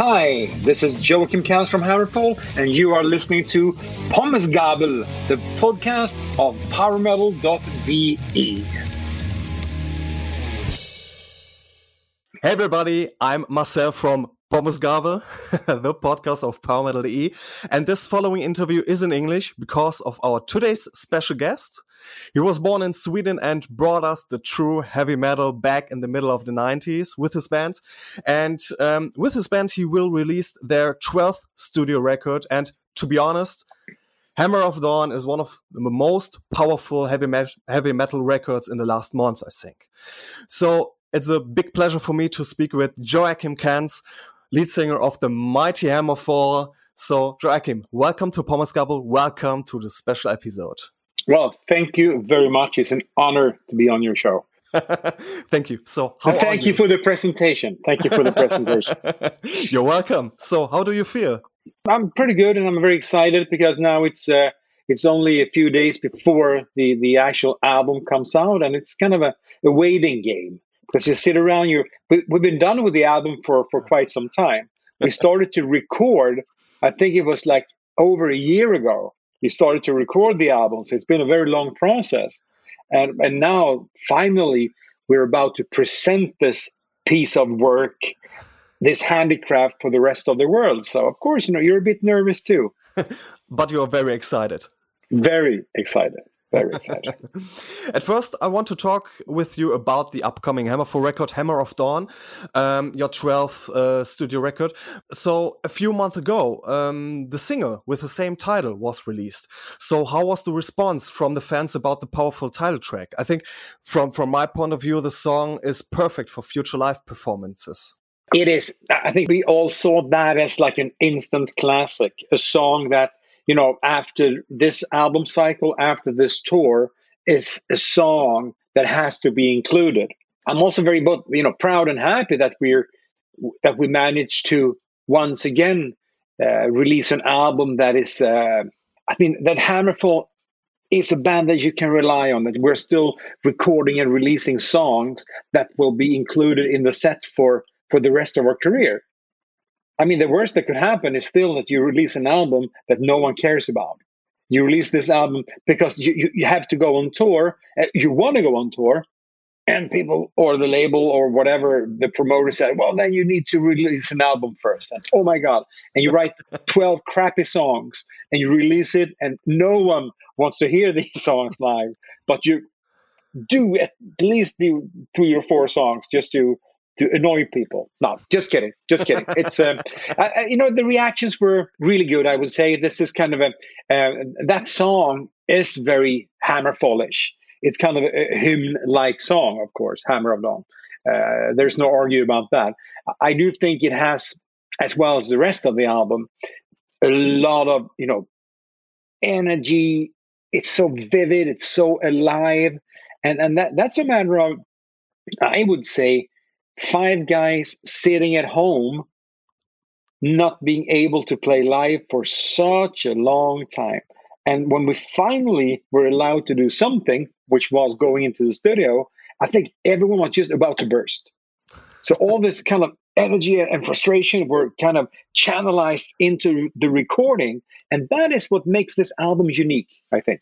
Hi, this is Joacim Cans from Hammerfall, and you are listening to Pommesgabel, the podcast of PowerMetal.de. Hey everybody, I'm Marcel from Pommesgabel, the podcast of PowerMetal.de, and this following interview is in English because of our today's special guest. He was born in Sweden and brought us the true heavy metal back in the middle of the 90s with his band. And um, with his band, he will release their 12th studio record. And to be honest, Hammer of Dawn is one of the most powerful heavy, me heavy metal records in the last month, I think. So it's a big pleasure for me to speak with Joacim Cans, lead singer of the mighty Hammerfall. So, Joacim, welcome to Pommesgabel. Welcome to the special episode. Well, thank you very much. It's an honor to be on your show. thank you. So, thank you? you? for the presentation. Thank you for the presentation. You're welcome. So, how do you feel? I'm pretty good, and I'm very excited because now it's uh, it's only a few days before the the actual album comes out, and it's kind of a, a waiting game because you sit around. You we, we've been done with the album for for quite some time. We started to record. I think it was like over a year ago we started to record the album. So it's been a very long process. And, and now, finally, we're about to present this piece of work, this handicraft for the rest of the world. So, of course, you know, you're a bit nervous too. but you're very excited. Very excited. Very excited. At first, I want to talk with you about the upcoming Hammerfall record, Hammer of Dawn, um, your 12th uh, studio record. So, a few months ago, um, the single with the same title was released. So, how was the response from the fans about the powerful title track? I think, from from my point of view, the song is perfect for future live performances. It is. I think we all saw that as like an instant classic, a song that you know, after this album cycle, after this tour, is a song that has to be included. I'm also very, you know, proud and happy that we're that we managed to once again uh, release an album that is, uh, I mean, that Hammerfall is a band that you can rely on. That we're still recording and releasing songs that will be included in the set for for the rest of our career. I mean, the worst that could happen is still that you release an album that no one cares about. You release this album because you, you, you have to go on tour. Uh, you want to go on tour, and people or the label or whatever the promoter said, well, then you need to release an album first. And, oh my God. And you write 12 crappy songs and you release it, and no one wants to hear these songs live, but you do at least do three or four songs just to to annoy people. No, just kidding, just kidding. It's um, I, you know the reactions were really good. I would say this is kind of a uh, that song is very Hammerfallish. It's kind of a, a hymn-like song, of course, Hammer of Dawn. Uh, there's no argue about that. I do think it has, as well as the rest of the album, a lot of you know energy. It's so vivid. It's so alive, and and that that's a matter of I would say five guys sitting at home not being able to play live for such a long time. And when we finally were allowed to do something, which was going into the studio, I think everyone was just about to burst. So all this kind of energy and frustration were kind of channelized into the recording. And that is what makes this album unique, I think.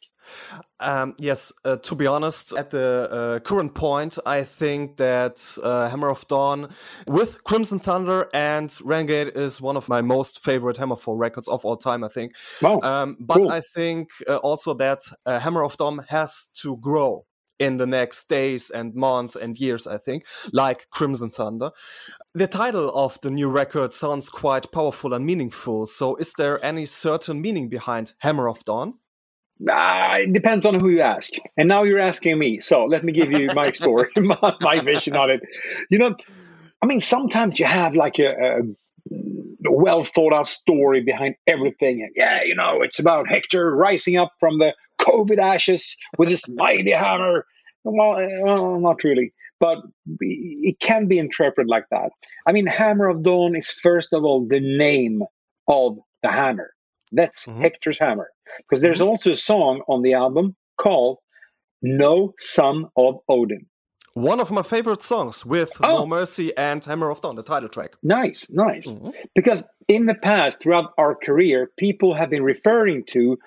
Um, yes, uh, to be honest, at the uh, current point, I think that uh, Hammer of Dawn with Crimson Thunder and Renegade is one of my most favorite Hammerfall records of all time, I think. Wow. Um, but cool. I think uh, also that uh, Hammer of Dawn has to grow in the next days and months and years, I think, like Crimson Thunder. The title of the new record sounds quite powerful and meaningful. So, is there any certain meaning behind Hammer of Dawn? Uh, it depends on who you ask. And now you're asking me. So, let me give you my story, my, my, vision on it. You know, I mean, sometimes you have like a, a well thought out story behind everything. Yeah, you know, it's about Hector rising up from the COVID ashes with his mighty hammer. Well, well, not really, but it can be interpreted like that. I mean, Hammer of Dawn is first of all the name of the hammer. That's mm-hmm. Hector's hammer. Because there's mm-hmm. also a song on the album called No Son of Odin. one of my favorite songs with oh. No Mercy and Hammer of Dawn, the title track. Nice, nice. Mm-hmm. Because in the past, throughout our career, people have been referring to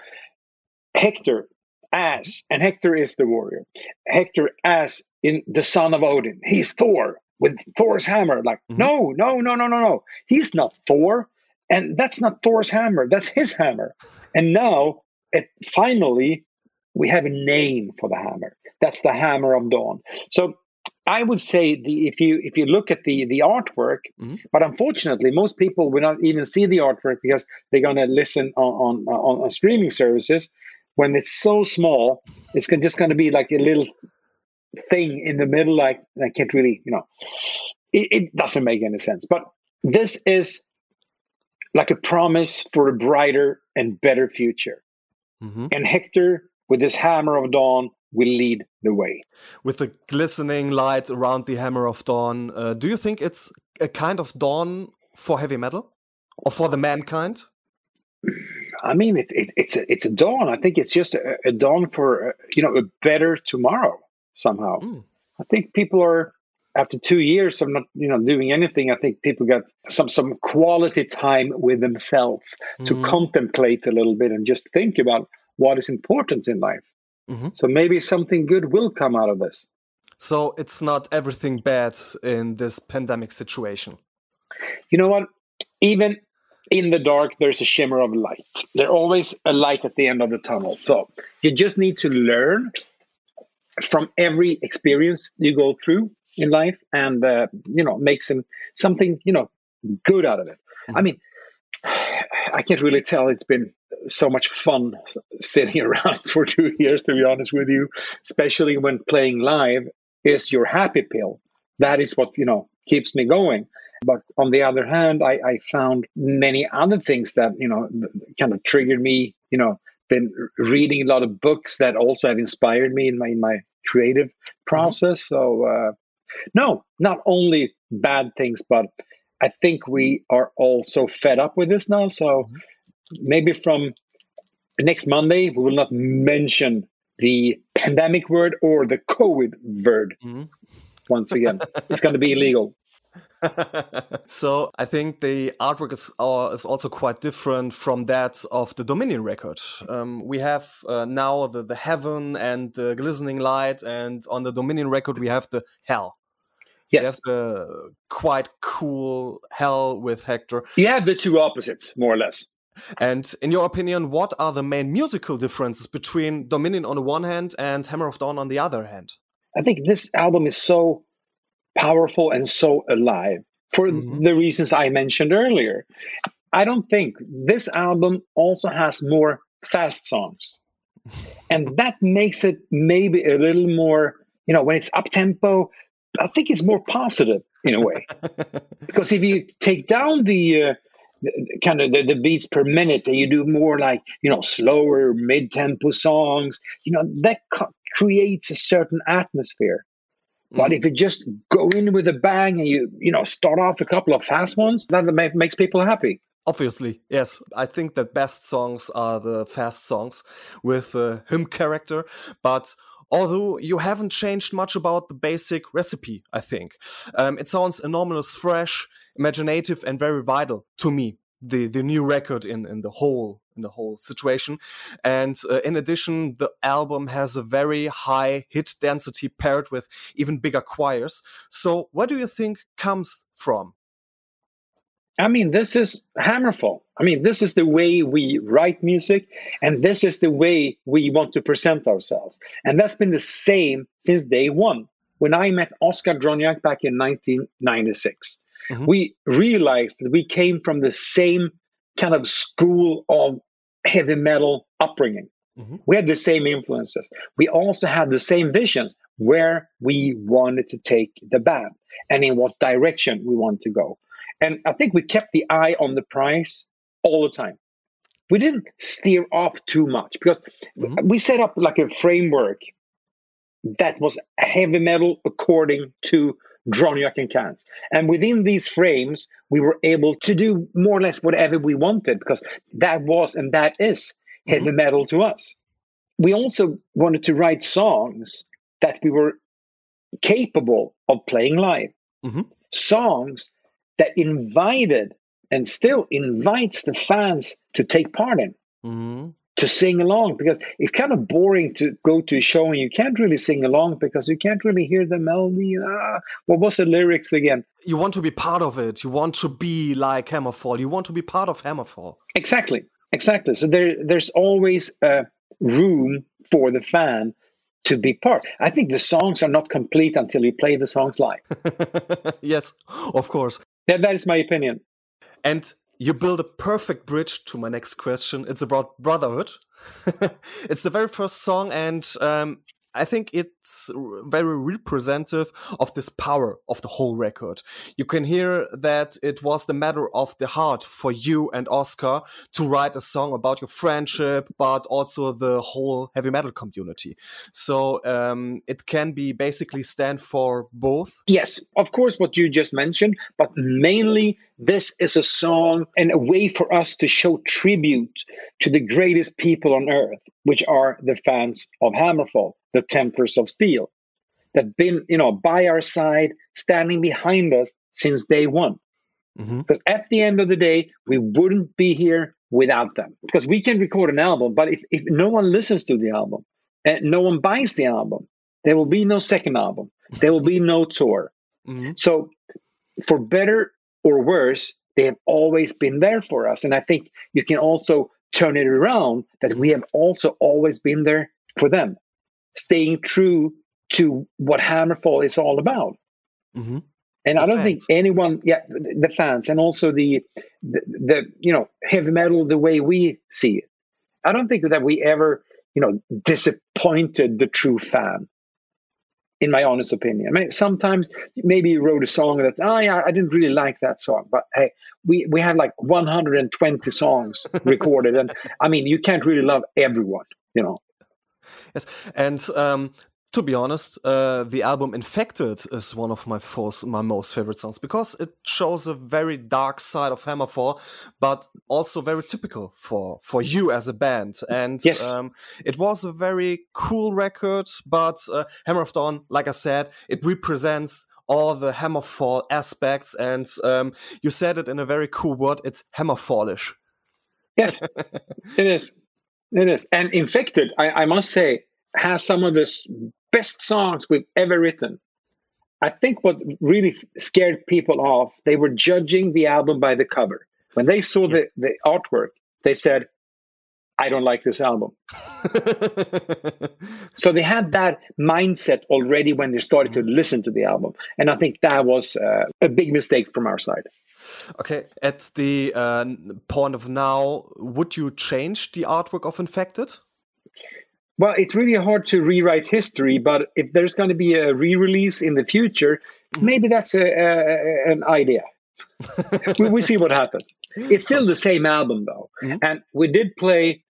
Hector as, and Hector is the warrior, Hector as in the son of Odin. He's Thor with Thor's hammer. Like, mm-hmm. no, no, no, no, no, no. He's not Thor. And that's not Thor's hammer. That's his hammer. And now, it, finally, we have a name for the hammer. That's the hammer of dawn. So I would say the if you if you look at the the artwork, mm-hmm. but unfortunately, most people will not even see the artwork because they're going to listen on, on, on on streaming services. When it's so small, it's just going to be like a little thing in the middle. Like I can't really, you know, it, it doesn't make any sense. But this is like a promise for a brighter and better future. Mm-hmm. And Hector, with his hammer of dawn, will lead the way. With the glistening light around the hammer of dawn, uh, do you think it's a kind of dawn for heavy metal or for the mankind? I mean, it, it, it's a it's a dawn. I think it's just a, a dawn for uh, you know a better tomorrow somehow. Mm. I think people are after two years of not you know doing anything. I think people got some some quality time with themselves mm. to contemplate a little bit and just think about what is important in life. Mm-hmm. So maybe something good will come out of this. So it's not everything bad in this pandemic situation. You know what? Even in the dark, there's a shimmer of light. There's always a light at the end of the tunnel. So you just need to learn from every experience you go through in life and, uh, you know, make some, something, you know, good out of it. Mm-hmm. I mean, I can't really tell it's been so much fun sitting around for two years, to be honest with you, especially when playing live is your happy pill. That is what, you know, keeps me going. But on the other hand, I, I found many other things that, you know, kind of triggered me, you know, been reading a lot of books that also have inspired me in my, in my creative process. So, uh, no, not only bad things, but I think we are all so fed up with this now. So maybe from next Monday, we will not mention the pandemic word or the COVID word mm-hmm. once again. it's going to be illegal. so I think the artwork is uh, is also quite different from that of the Dominion record. Um, we have uh, now the, the heaven and the glistening light, and on the Dominion record we have the hell. Yes. You have the quite cool hell with Hector. You have the two opposites, more or less. And in your opinion, what are the main musical differences between Dominion on the one hand and Hammer of Dawn on the other hand? I think this album is so powerful and so alive for mm-hmm. the reasons I mentioned earlier. I don't think this album also has more fast songs. and that makes it maybe a little more, you know, when it's up tempo, I think it's more positive in a way. because if you take down the, uh, the kind of the, the, beats per minute and you do more like, you know, slower mid tempo songs, you know, that co- creates a certain atmosphere. But if you just go in with a bang and you you know start off a couple of fast ones, that makes people happy. Obviously, yes. I think the best songs are the fast songs with a hymn character, but although you haven't changed much about the basic recipe, I think. Um, it sounds enormous, fresh, imaginative, and very vital to me. The the new record in in the whole in the whole situation, and uh, in addition, the album has a very high hit density paired with even bigger choirs. So, what do you think comes from? I mean, this is Hammerfall. I mean, this is the way we write music, and this is the way we want to present ourselves. And that's been the same since day one. When I met Oscar Dronjak back in 1996, mm-hmm. we realized that we came from the same kind of school of heavy metal upbringing. Mm-hmm. We had the same influences. We also had the same visions where we wanted to take the band and in what direction we want to go. And I think we kept the eye on the prize all the time. We didn't steer off too much because mm-hmm. we set up like a framework that was heavy metal according to Dronjak and Cans. And within these frames, we were able to do more or less whatever we wanted because that was and that is heavy mm-hmm. metal to us. We also wanted to write songs that we were capable of playing live. Mhm. Songs that invited and still invites the fans to take part in, hmm to sing along, because it's kind of boring to go to a show and you can't really sing along because you can't really hear the melody. Ah, what was the lyrics again? You want to be part of it. You want to be like Hammerfall. You want to be part of Hammerfall. Exactly, exactly. So there, there's always uh, room for the fan to be part. I think the songs are not complete until you play the songs live. yes, of course. That, that is my opinion. And you build a perfect bridge to my next question. It's about brotherhood. it's the very first song, and um, I think it's very representative of this power of the whole record. You can hear that it was the matter of the heart for you and Oscar to write a song about your friendship, but also the whole heavy metal community. So um, it can be basically stand for both. Yes, of course, what you just mentioned, but mainly this is a song and a way for us to show tribute to the greatest people on earth, which are the fans of Hammerfall, the Templars of Steel, that's been, you know, by our side, standing behind us since day one. Mhm. Because at the end of the day, we wouldn't be here without them. Because we can record an album, but if, if no one listens to the album and no one buys the album, there will be no second album. There will be no tour. Mhm. So, for better or worse, they have always been there for us. And I think you can also turn it around that we have also always been there for them, staying true to what Hammerfall is all about. Mhm. And The I don't think anyone, yeah, the the fans, and also the, the the you know heavy metal the way we see it. I don't think that we ever you know disappointed the true fan. In my honest opinion, I mean, sometimes maybe you wrote a song that oh yeah, I didn't really like that song, but hey, we we had like 120 songs recorded, and I mean, you can't really love everyone, you know. Yes, and um, to be honest, uh, the album "Infected" is one of my first, my most favorite songs because it shows a very dark side of Hammerfall, but also very typical for for you as a band. And Yes. um, it was a very cool record. But uh, Hammer of Dawn, like I said, it represents all the Hammerfall aspects, and um, you said it in a very cool word. It's Hammerfallish. Yes, it is. It is. And Infected, I, I must say, has some of the best songs we've ever written. I think what really scared people off, they were judging the album by the cover. When they saw the, the artwork, they said, I don't like this album. So they had that mindset already when they started to listen to the album. And I think that was uh, a big mistake from our side. Okay, at the uh, point of now, would you change the artwork of Infected? Well, it's really hard to rewrite history, but if there's going to be a re-release in the future, maybe that's a, a, an idea. we, we see what happens. It's still the same album, though, Mhm. and we did play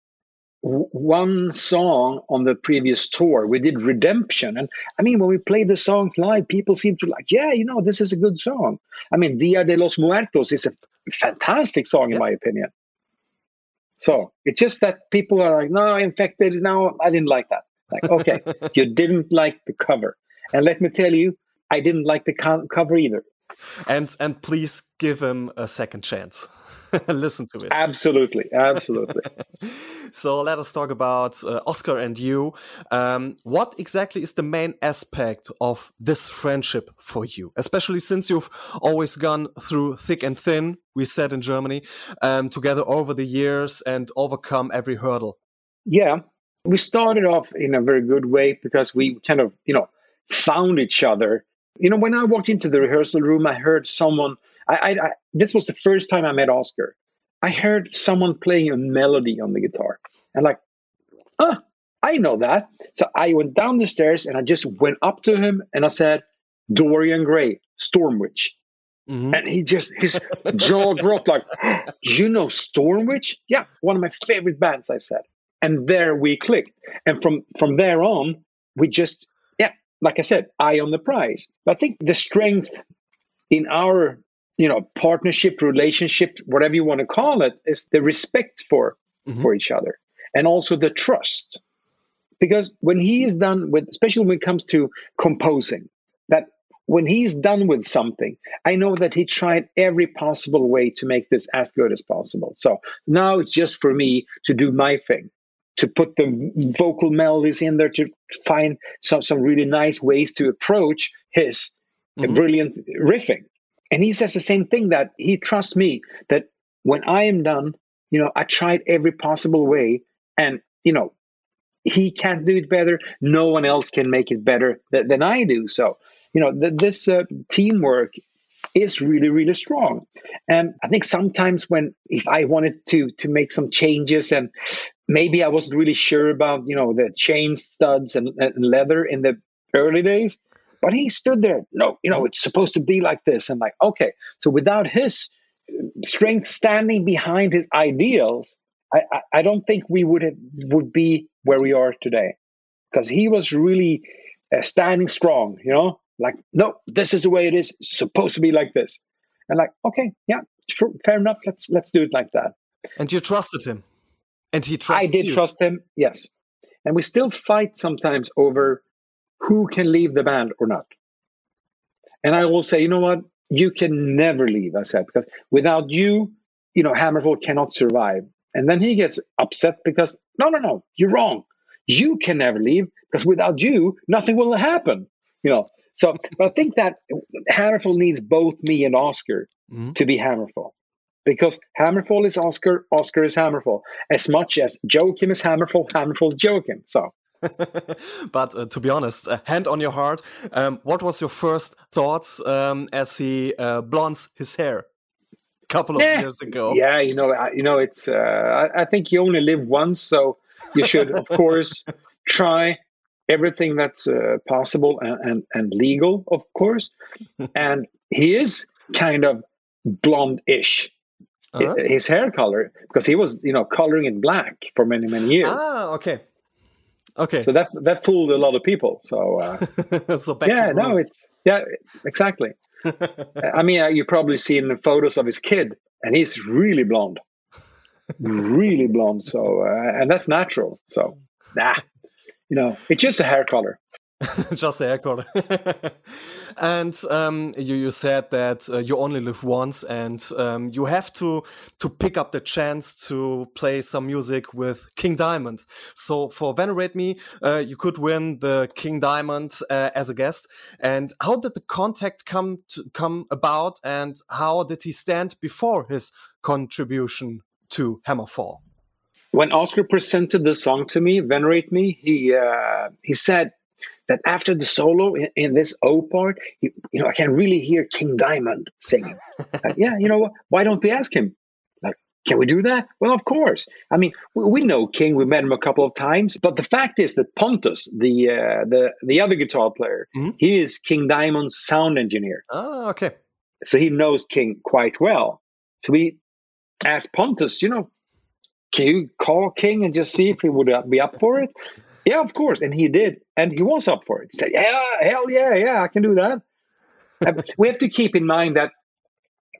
one song on the previous tour. We did Redemption, and I mean, when we play the songs live, people seem to like, yeah, you know, this is a good song. I mean, Dia de los Muertos is a fantastic song, in Yes. my opinion. So it's just that people are like, no, infected. No, I didn't like that. Like, okay, you didn't like the cover. And let me tell you, I didn't like the co- cover either. And and please give him a second chance. Listen to it. Absolutely. Absolutely. so let us talk about uh, Oscar and you. Um, what exactly is the main aspect of this friendship for you? Especially since you've always gone through thick and thin, we said in Germany, um, together over the years and overcome every hurdle. yeah. We started off in a very good way because we kind of, you know, found each other. You know, when I walked into the rehearsal room, I heard someone. I, I, I this was the first time I met Oscar. I heard someone playing a melody on the guitar, and like, oh, I know that. So I went down the stairs and I just went up to him and I said, Dorian Gray, Stormwitch. Mhm. And he just, his jaw dropped like, you know Stormwitch? Yeah, one of my favorite bands, I said. And there we clicked. And from from there on, we just, like I said, eye on the prize. I think the strength in our, you know, partnership, relationship, whatever you want to call it, is the respect for Mhm. for each other and also the trust. Because when he is done with, especially when it comes to composing, that when he's done with something, I know that he tried every possible way to make this as good as possible. So now it's just for me to do my thing, to put the vocal melodies in there, to find some, some really nice ways to approach his mm-hmm. brilliant riffing. And he says the same thing that he trusts me that when I am done, you know, I tried every possible way and, you know, he can't do it better. No one else can make it better th- than I do. So you know, th- this uh, teamwork is really really strong and i think sometimes when if i wanted to to make some changes and maybe i wasn't really sure about you know the chain studs and, and leather in the early days but he stood there no you know it's supposed to be like this and like okay so without his strength standing behind his ideals i i, I don't think we would have, would be where we are today because he was really uh, standing strong you know like, no, this is the way it is. Supposed to be like this. And like, okay, yeah, fair enough. Let's let's do it like that. And you trusted him, and he trusted I did you. trust him. Yes, and we still fight sometimes over who can leave the band or not. And I will say, you know what? You can never leave. I said because without you, you know, Hammerfall cannot survive. And then he gets upset because no, no, no, you're wrong. You can never leave because without you, nothing will happen. You know, so, but I think that Hammerfall needs both me and Oscar mm-hmm. to be Hammerfall. Because Hammerfall is Oscar, Oscar is Hammerfall, as much as Joacim is Hammerfall, Hammerfall is Joacim. So, but uh, to be honest, uh, hand on your heart, um, what was your first thoughts um, as he uh, blondes his hair a couple of yeah. years ago? Yeah, you know, I, you know, it's. Uh, I, I, think you only live once, so you should, of course, try everything that's uh, possible and, and, and legal, of course. and he is kind of blonde-ish. Uh-huh. His hair color, because he was, you know, coloring it black for many, many years. Ah, okay, okay. So that that fooled a lot of people. So, uh, so yeah, no, it's yeah, exactly. I mean, uh, you've probably seen the photos of his kid, and he's really blonde, really blonde. So, uh, and that's natural. So, nah, you know, it's just a hair color. just hair color. and um, you, you said that uh, you only live once, and um, you have to to pick up the chance to play some music with King Diamond. So for Venerate Me, uh, you could win the King Diamond uh, as a guest. And how did the contact come to come about, and how did he stand before his contribution to Hammerfall? when Oscar presented the song to me, "Venerate Me," he uh, he said that after the solo in, in this O part, he, you know, I can really hear King Diamond singing. like, yeah, you know, why don't we ask him? Like, can we do that? Well, of course. I mean, we, we know King. We met him a couple of times, but the fact is that Pontus, the uh, the the other guitar player, mm-hmm. he is King Diamond's sound engineer. Oh, okay. So he knows King quite well. So we asked Pontus, you know, can you call King and just see if he would be up for it? Yeah, of course. And he did. And he was up for it. He said, Yeah, hell yeah, yeah, I can do that. we have to keep in mind that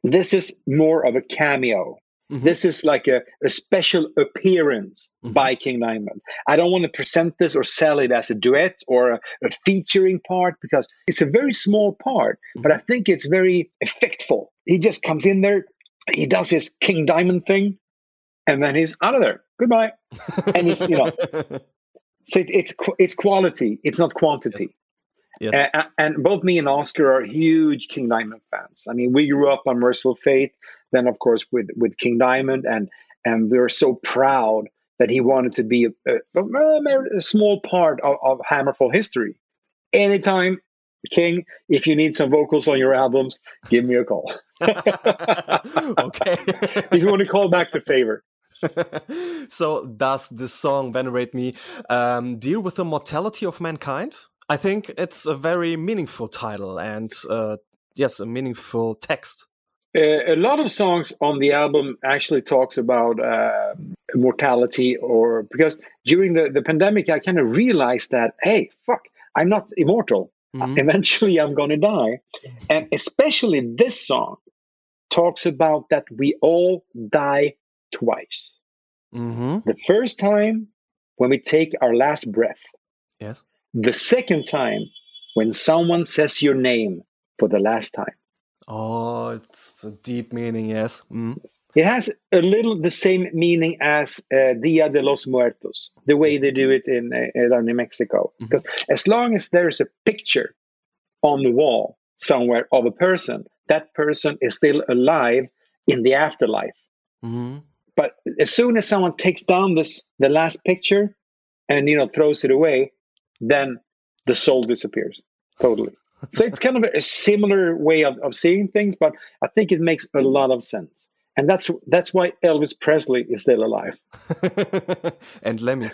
this is more of a cameo. Mm-hmm. This is like a, a special appearance mm-hmm. by King Diamond. I don't want to present this or sell it as a duet or a, a featuring part because it's a very small part, mm-hmm. but I think it's very effectful. He just comes in there, he does his King Diamond thing, and then he's out of there. Goodbye. and he's, you know, so it, it's it's quality, it's not quantity. Yes. yes. And, and, both me and Oscar are huge King Diamond fans. I mean, we grew up on Mercyful Fate, then of course with with King Diamond, and and we are so proud that he wanted to be a, a, a small part of, of Hammerfall history. Anytime, King, if you need some vocals on your albums, give me a call. okay. if you want to call back the favor. so does this song venerate me? Um, deal with the mortality of mankind? I think it's a very meaningful title and uh, yes a meaningful text. A lot of songs on the album actually talks about uh, mortality or because during the, the pandemic i kind of realized that hey fuck i'm not immortal. Mm-hmm. eventually i'm gonna die. And especially this song talks about that we all die twice. Mm-hmm. The first time when we take our last breath. Yes. The second time when someone says your name for the last time. Oh, it's a deep meaning, yes. Mm. It has a little the same meaning as uh, Dia de los Muertos, the way they do it in uh, down in Mexico. Mhm. Because as long as there's a picture on the wall somewhere of a person, that person is still alive in the afterlife. Mhm. As soon as someone takes down this the last picture and you know throws it away, then the soul disappears totally. so it's kind of a, a similar way of, of seeing things, but I think it makes a lot of sense. And that's that's why Elvis Presley is still alive. and Lemmy.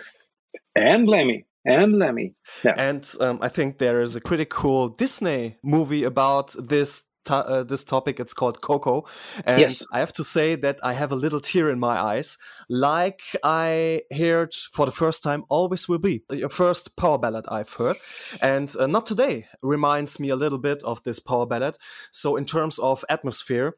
And Lemmy. And Lemmy. Yeah. And um, I think there is a pretty cool Disney movie about this uh, this topic. It's called Coco, and Yes. I have to say that I have a little tear in my eyes, like I heard for the first time. Always will be the first power ballad I've heard, and uh, not today reminds me a little bit of this power ballad. So in terms of atmosphere.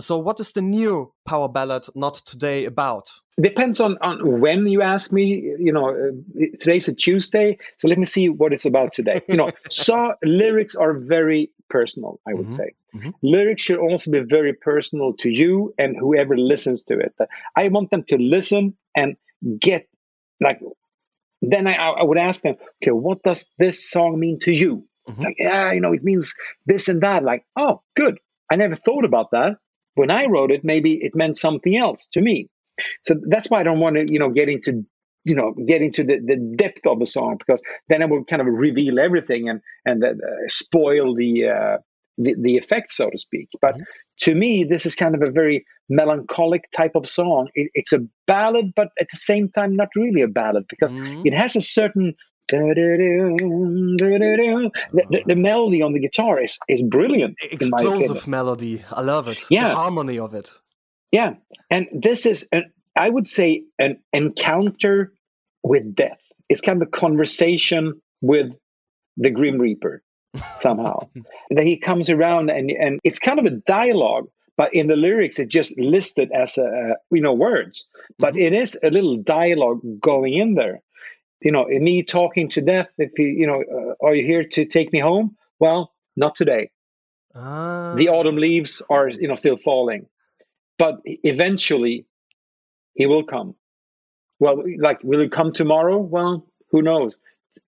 So, what is the new power ballad not today about? Depends on, on when you ask me. You know, uh, today's a Tuesday, so let me see what it's about today. You know, so lyrics are very personal. I would Mhm. say Mhm. lyrics should also be very personal to you and whoever listens to it. I want them to listen and get like. Then I, I would ask them, okay, what does this song mean to you? Mhm. Like, yeah, you know, it means this and that. Like, oh, good. I never thought about that. When I wrote it, maybe it meant something else to me. So that's why I don't want to, you know, get into, you know, get into the, the depth of the song because then I will kind of reveal everything and and uh, spoil the, uh, the the effect, so to speak. But Mhm. to me, this is kind of a very melancholic type of song. It, it's a ballad, but at the same time, not really a ballad because Mhm. it has a certain the, the, the melody on the guitar is, is brilliant in my opinion. Explosive melody. I love it. Yeah. The harmony of it. Yeah, and this is, an, I would say, an encounter with death. It's kind of a conversation with the Grim Reaper somehow. that he comes around and and it's kind of a dialogue, but in the lyrics it's just listed as a, you know words, but Mhm. it is a little dialogue going in there. You know, me talking to death. If you you know, uh, are you here to take me home? Well, not today. Ah. the autumn leaves are you know still falling but eventually he will come well like will he come tomorrow well who knows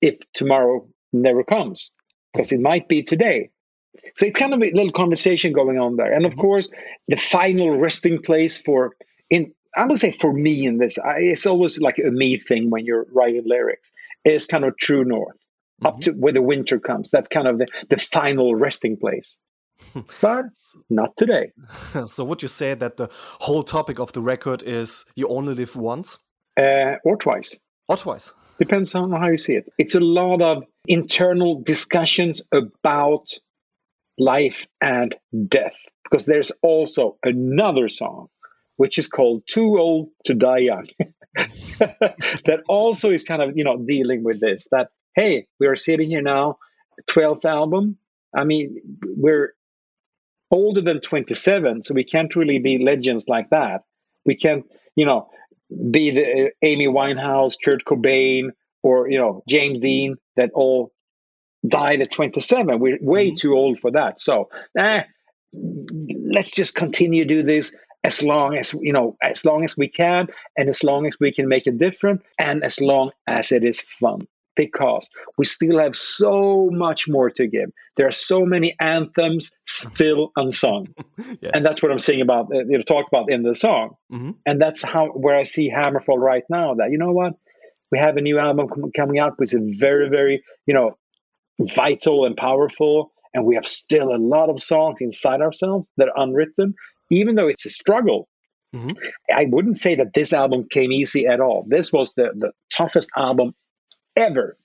if tomorrow never comes because it might be today so it's kind of a little conversation going on there and of Mhm. course the final resting place for in i would say for me in this I, it's always like a me thing when you're writing lyrics It's kind of true north up Mhm. to where the winter comes that's kind of the, the final resting place but not today so would you say that the whole topic of the record is you only live once uh, or twice. or twice? Depends on how you see it. It's a lot of internal discussions about life and death because there's also another song which is called Too Old to Die Young that also is kind of, you know, dealing with this that hey, we are sitting here now 12th album. I mean, we're older than 27 so we can't really be legends like that. We can't, you know, be the uh, Amy Winehouse, Kurt Cobain, or you know James Dean that all died at 27. We're way Mhm. too old for that. So, eh, let's just continue to do this as long as you know, as long as we can, and as long as we can make a difference, and as long as it is fun. Because we still have so much more to give. There are so many anthems still unsung yes. and that's what I'm saying about uh, you know talk about in the song, Mhm. and that's how where I see Hammerfall right now. That you know what, we have a new album com- coming out, which is very very you know vital and powerful, and we have still a lot of songs inside ourselves that are unwritten, even though it's a struggle. Mhm. I wouldn't say that this album came easy at all. This was the the toughest album ever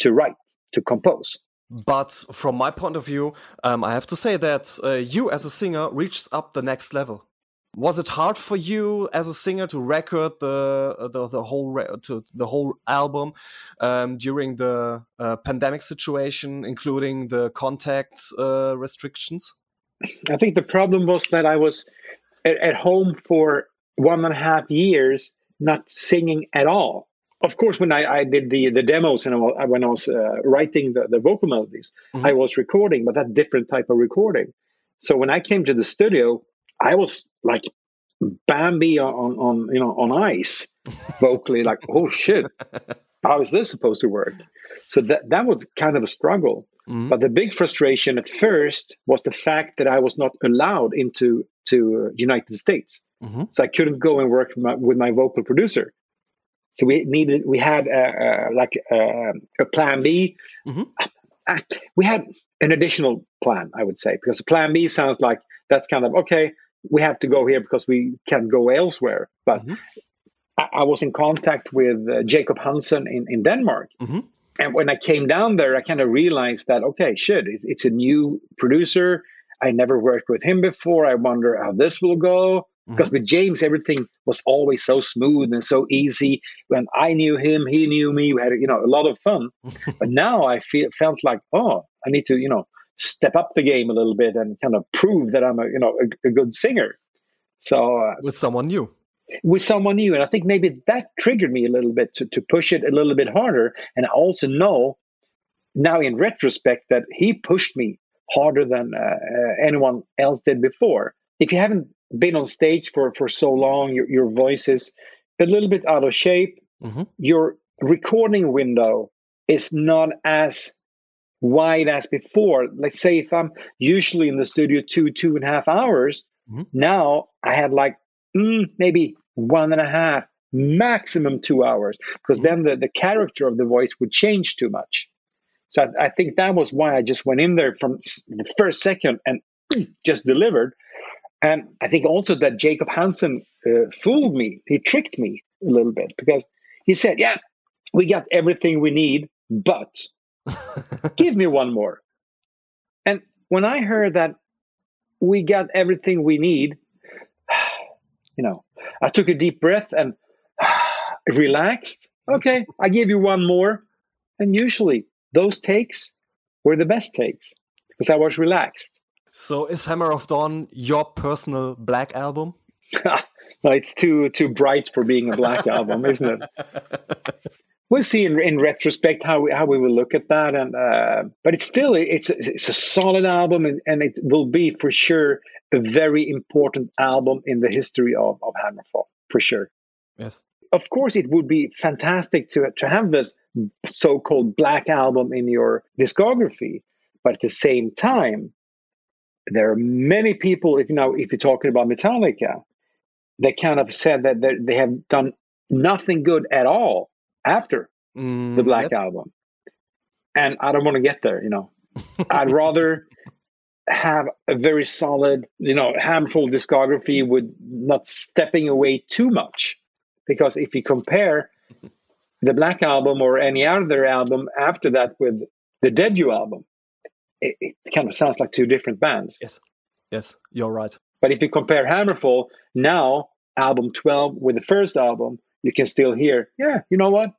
to write to compose. But from my point of view, um, I have to say that uh, you as a singer reached up the next level. Was it hard for you as a singer to record the the, the whole re- to the whole album um, during the uh, pandemic situation, including the contact uh, restrictions? I think the problem was that I was at, at home for one and a half years, not singing at all. of course, when I, I did the the demos and I, when I was uh, writing the, the vocal melodies, mm-hmm. I was recording, but that different type of recording. So when I came to the studio, I was like Bambi on on you know on ice, vocally like oh shit, how is this supposed to work? So that that was kind of a struggle. Mm-hmm. But the big frustration at first was the fact that I was not allowed into to United States, mm-hmm. so I couldn't go and work my, with my vocal producer. So we needed we had a, a like a, a, plan B. Mm-hmm. We had an additional plan, I would say, because plan B sounds like that's kind of okay. We have to go here because we can't go elsewhere. But mm-hmm. I, was in contact with uh, Jacob Hansen in in Denmark. Mm-hmm. And when I came down there, I kind of realized that okay, shit, it's a new producer. I never worked with him before. I wonder how this will go. Because mm-hmm. with James, everything was always so smooth and so easy. When I knew him, he knew me. We had you know a lot of fun. but now I feel felt like oh, I need to you know step up the game a little bit and kind of prove that I'm a you know a, a good singer. So uh, with someone new, with someone new, and I think maybe that triggered me a little bit to to push it a little bit harder. And I also know now in retrospect that he pushed me harder than uh, uh, anyone else did before. If you haven't been on stage for for so long, your your voice is a little bit out of shape. Mm-hmm. Your recording window is not as wide as before. Let's say if I'm usually in the studio two two and a half hours, mm-hmm. now I had like mm, maybe one and a half, maximum two hours, because then the, the character of the voice would change too much. So I, I, think that was why I just went in there from the first second and just delivered. And I think also that Jacob Hansen uh, fooled me. He tricked me a little bit because he said, Yeah, we got everything we need, but give me one more. And when I heard that we got everything we need, you know, I took a deep breath and relaxed. Okay, I gave you one more. And usually those takes were the best takes because I was relaxed. So is Hammer of Dawn your personal black album? no, it's too too bright for being a black album, isn't it? We'll see in, in retrospect how we, how we will look at that, and uh, but it's still it's it's a solid album, and, and it will be for sure a very important album in the history of of Hammerfall for sure. Yes. Of course, it would be fantastic to to have this so-called black album in your discography, but at the same time, there are many people, if you know, if you're talking about Metallica, that kind of said that they have done nothing good at all after mm, the Black yes. Album. And I don't want to get there, you know. I'd rather have a very solid, you know, handful discography with not stepping away too much. Because if you compare the Black Album or any other album after that with the Dead You album, it, it, kind of sounds like two different bands. Yes, yes, you're right. But if you compare Hammerfall now, album 12 with the first album, you can still hear, yeah, you know what?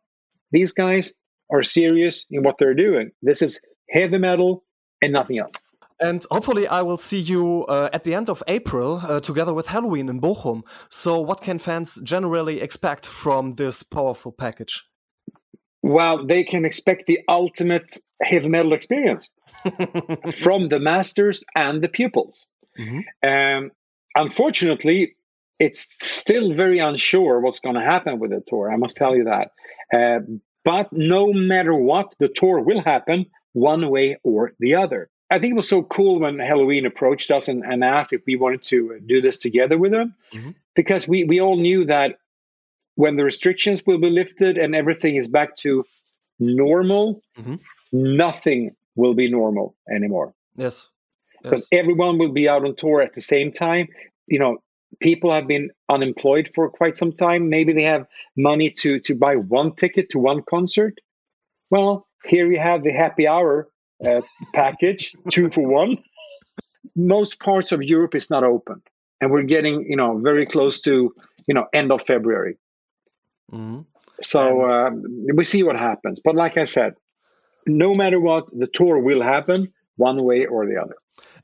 These guys are serious in what they're doing. This is heavy metal and nothing else. And hopefully, I will see you uh, at the end of April uh, together with Helloween in Bochum. So, what can fans generally expect from this powerful package? Well, they can expect the ultimate heavy metal experience from the masters and the pupils. Mm-hmm. Um, unfortunately, it's still very unsure what's going to happen with the tour. I must tell you that. Uh, but no matter what, the tour will happen one way or the other. I think it was so cool when Helloween approached us and, and asked if we wanted to do this together with them, mm-hmm. because we, we all knew that when the restrictions will be lifted and everything is back to normal, mm-hmm. nothing will be normal anymore. Yes. Because yes. everyone will be out on tour at the same time. You know, people have been unemployed for quite some time. Maybe they have money to to buy one ticket to one concert. Well, here you have the happy hour uh, package, two for one. Most parts of Europe is not open, and we're getting you know very close to you know end of February. Mm-hmm. So uh, we see what happens. But like I said, no matter what, the tour will happen one way or the other.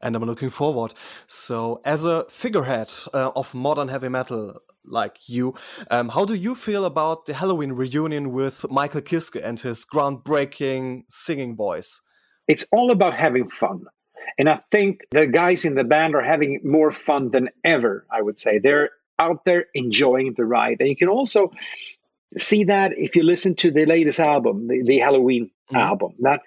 And I'm looking forward. So, as a figurehead uh, of modern heavy metal like you, um, how do you feel about the Helloween reunion with Michael Kiske and his groundbreaking singing voice? It's all about having fun. And I think the guys in the band are having more fun than ever, I would say. They're out there enjoying the ride. And you can also see that if you listen to the latest album, the, the Helloween mm-hmm. album, that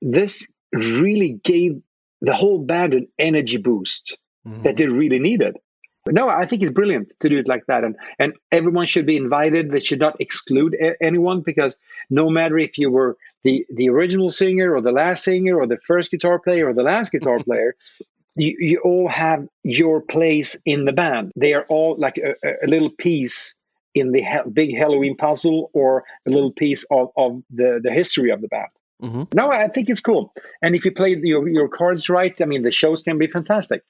this really gave the whole band an energy boost mm-hmm. that they really needed. But no, I think it's brilliant to do it like that, and and everyone should be invited. They should not exclude a- anyone because no matter if you were the the original singer or the last singer or the first guitar player or the last guitar player, you, you all have your place in the band. They are all like a, a little piece in the he- big Helloween puzzle or a little piece of, of the, the history of the band. Mm-hmm. No, I think it's cool. And if you play your, your cards right, I mean, the shows can be fantastic.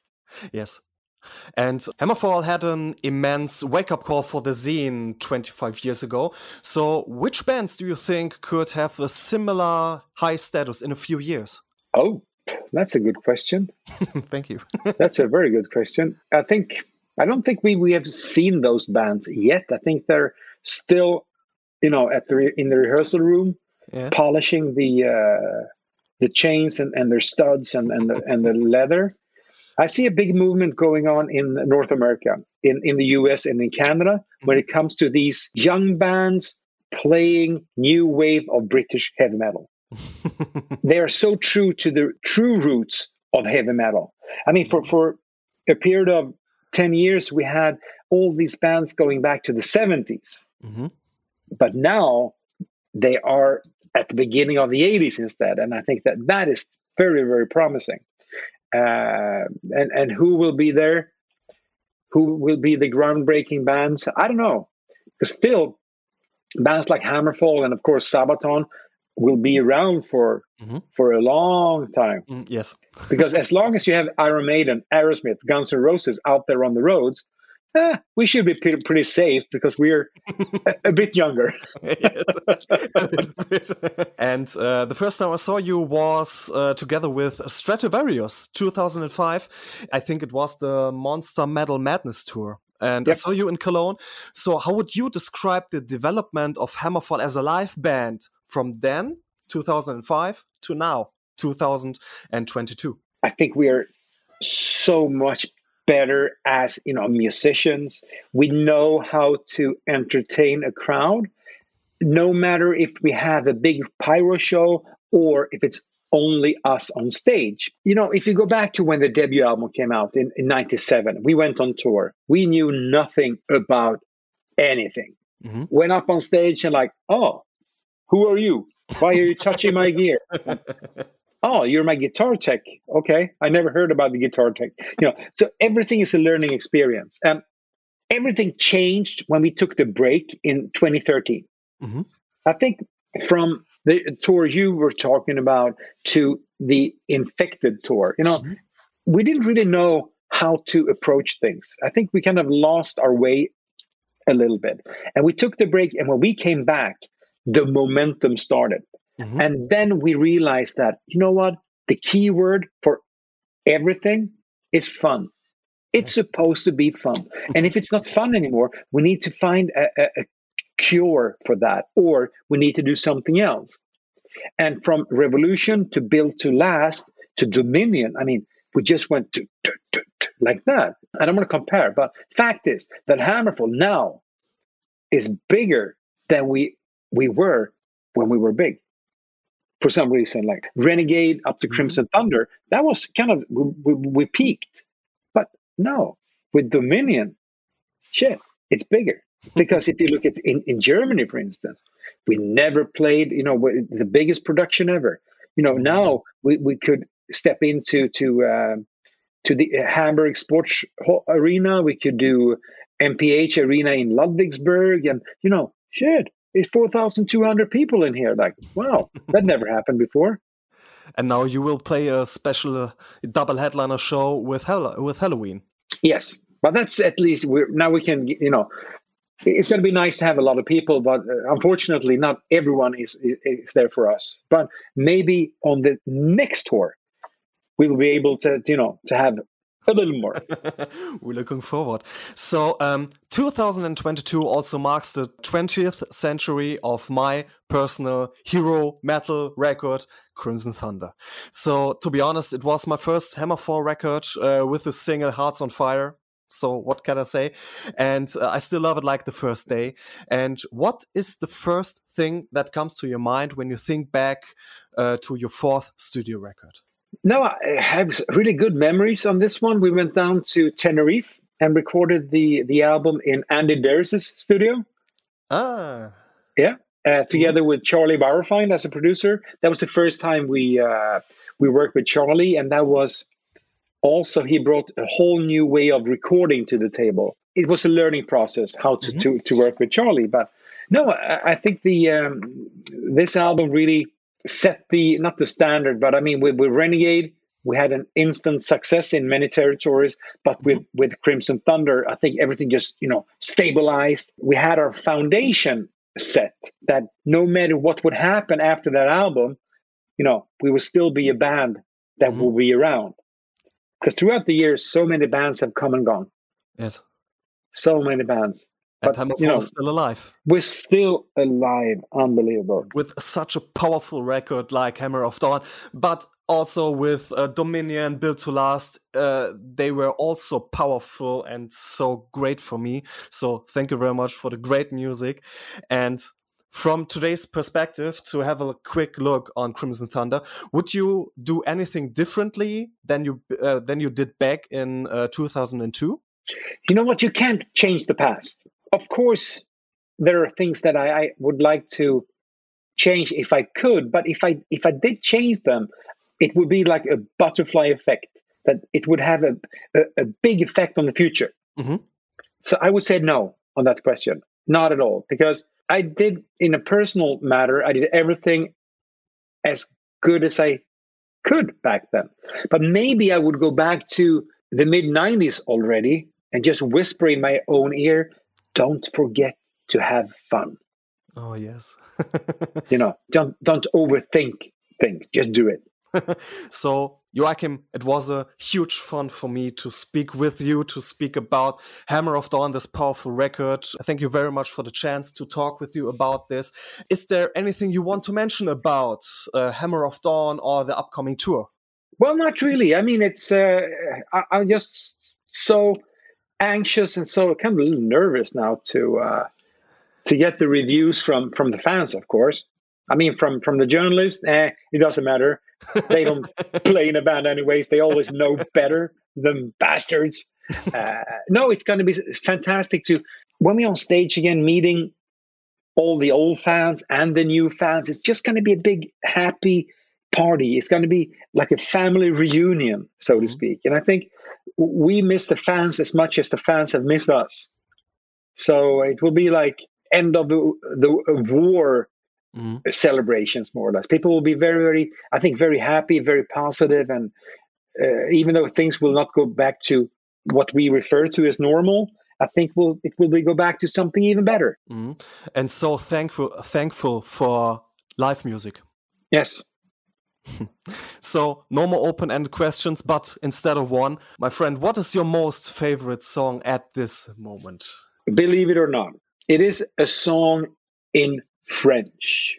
Yes. And Hammerfall had an immense wake up call for the zine 25 years ago. So, which bands do you think could have a similar high status in a few years? Oh, that's a good question. Thank you. that's a very good question. I think I don't think we, we have seen those bands yet. I think they're still, you know, at the in the rehearsal room, yeah. polishing the uh, the chains and, and their studs and and the, and the leather. I see a big movement going on in North America, in, in the US and in Canada, when it comes to these young bands playing new wave of British heavy metal. they are so true to the true roots of heavy metal. I mean, for, for a period of 10 years, we had all these bands going back to the 70s. Mm-hmm. But now they are at the beginning of the 80s instead. And I think that that is very, very promising. Uh, and, and who will be there? Who will be the groundbreaking bands? I don't know. Because still, bands like Hammerfall and, of course, Sabaton will be around for mm-hmm. for a long time. Mm, yes, because as long as you have Iron Maiden, Aerosmith, Guns N' Roses out there on the roads, eh, we should be pretty, pretty safe because we're a, a, bit younger. yes, and uh, the first time I saw you was uh, together with Stratovarius, 2005. I think it was the Monster Metal Madness tour and yep. I saw you in Cologne. So, how would you describe the development of Hammerfall as a live band from then, 2005, to now, 2022? I think we are so much better as you know musicians. We know how to entertain a crowd, no matter if we have a big pyro show or if it's only us on stage. You know, if you go back to when the debut album came out in, in 97, we went on tour. We knew nothing about anything. Mm-hmm. Went up on stage and like, oh, who are you? Why are you touching my gear? oh, you're my guitar tech. Okay, I never heard about the guitar tech. You know, so everything is a learning experience. And everything changed when we took the break in 2013. Mm-hmm. I think from the tour you were talking about to the infected tour, you know, mm-hmm. we didn't really know how to approach things. I think we kind of lost our way a little bit. And we took the break, and when we came back, the momentum started. Mm-hmm. And then we realized that, you know what? The key word for everything is fun. It's supposed to be fun. And if it's not fun anymore, we need to find a, a, a cure for that, or we need to do something else. And from revolution to built to last to dominion, I mean, we just went to, to, to, to like that. And I don't want to compare, but fact is that Hammerfall now is bigger than we we were when we were big. For some reason, like Renegade up to mm-hmm. Crimson mm-hmm. Thunder, that was kind of we, we, we peaked. But no, with Dominion, shit, it's bigger. because if you look at in, in Germany, for instance, we never played, you know, the biggest production ever. You know, now we, we could step into to uh, to the Hamburg Sports Arena. We could do MHP Arena in Ludwigsburg, and you know, shit, it's 4,200 people in here. Like, wow, that never happened before. And now you will play a special uh, double headliner show with Hell with Helloween. Yes, but that's at least we're now we can you know it's going to be nice to have a lot of people, but uh, unfortunately, not everyone is, is, is there for us. But maybe on the next tour, we will be able to, you know, to have a little more. We're looking forward. So, um, 2022 also marks the 20th century of my personal hero metal record, Crimson Thunder. So, to be honest, it was my first Hammerfall record uh, with the single Hearts on Fire. So, what can I say? And uh, I still love it like the first day. And what is the first thing that comes to your mind when you think back uh, to your fourth studio record? No, I have really good memories on this one. We went down to Tenerife and recorded the the album in Andy Deris's studio. Ah, yeah, uh, together mm-hmm. with Charlie Bauerfeind as a producer. That was the first time we uh, we worked with Charlie, and that was also he brought a whole new way of recording to the table. It was a learning process how to mm-hmm. to, to work with Charlie, but no, I, I think the um, this album really set the not the standard, but I mean with, with Renegade, we had an instant success in many territories. But with with Crimson Thunder, I think everything just you know stabilized. We had our foundation set that no matter what would happen after that album, you know, we will still be a band that mm-hmm. will be around. Because throughout the years, so many bands have come and gone. Yes. So many bands but Hammer you know, still alive. We're still alive. Unbelievable. With such a powerful record like Hammer of Dawn, but also with uh, Dominion, Built to Last, uh, they were also powerful and so great for me. So thank you very much for the great music. And from today's perspective, to have a quick look on Crimson Thunder, would you do anything differently than you uh, than you did back in uh, 2002? You know what? You can't change the past of course, there are things that I, I would like to change if I could, but if I if I did change them, it would be like a butterfly effect that it would have a, a, a big effect on the future. Mm-hmm. So I would say no on that question, not at all, because I did in a personal matter, I did everything as good as I could back then. But maybe I would go back to the mid 90s already and just whisper in my own ear, don't forget to have fun. Oh yes. you know, don't don't overthink things. Just do it. so Joacim, it was a huge fun for me to speak with you, to speak about Hammer of Dawn, this powerful record. Thank you very much for the chance to talk with you about this. Is there anything you want to mention about uh, Hammer of Dawn or the upcoming tour? Well, not really. I mean, it's uh, I, I'm just so anxious and so kind of a little nervous now to uh, to get the reviews from from the fans, of course. I mean, from from the journalists, eh, it doesn't matter. They don't play in a band anyways. They always know better than bastards. Uh, no, it's going to be fantastic to when we're on stage again, meeting all the old fans and the new fans. It's just going to be a big happy party. It's going to be like a family reunion, so to mm-hmm. speak. And I think we miss the fans as much as the fans have missed us. So it will be like end of the, the war mm-hmm. celebrations, more or less. People will be very, very, I think, very happy, very positive, and uh, even though things will not go back to what we refer to as normal, I think we'll, it will be go back to something even better. Mm-hmm. And so thankful, thankful for live music. Yes, so no more open-ended questions, but instead of one, my friend, what is your most favorite song at this moment? Believe it or not, it is a song in French.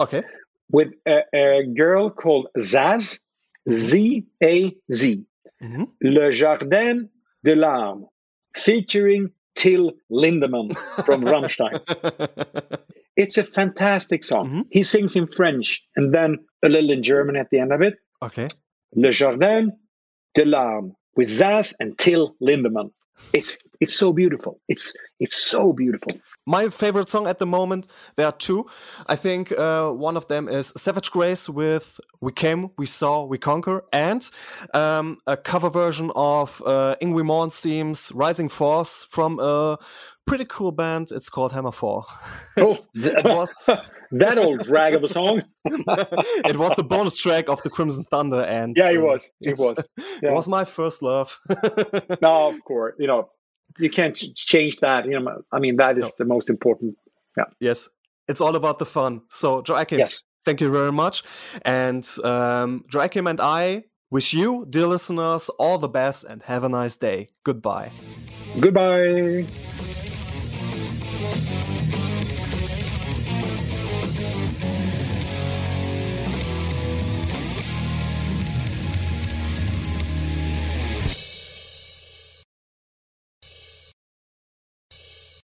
Okay. With a, a girl called Zaz. Z A Z. Mm-hmm. Le Jardin des Larmes, featuring Till Lindemann from Rammstein. It's a fantastic song. Mm-hmm. He sings in French and then a little in German at the end of it. Okay. Le Jardin des Larmes with Zaz and Till Lindemann. It's it's so beautiful. It's it's so beautiful. My favorite song at the moment, there are two. I think uh, one of them is Savage Grace with "We Came, We Saw, We Conquer," and um, a cover version of uh, Malmsteen's "Rising Force" from a pretty cool band. It's called Hammerfall. oh, it was that old drag of a song. it was the bonus track of the Crimson Thunder, and yeah, it was. It was. Yeah. It was my first love. no, of course, you know you can't change that. You know, I mean, that is no. the most important. Yeah. Yes, it's all about the fun. So, Joacim, yes. thank you very much. And um, Joacim and I Wish you, dear listeners, all the best and have a nice day. Goodbye. Goodbye.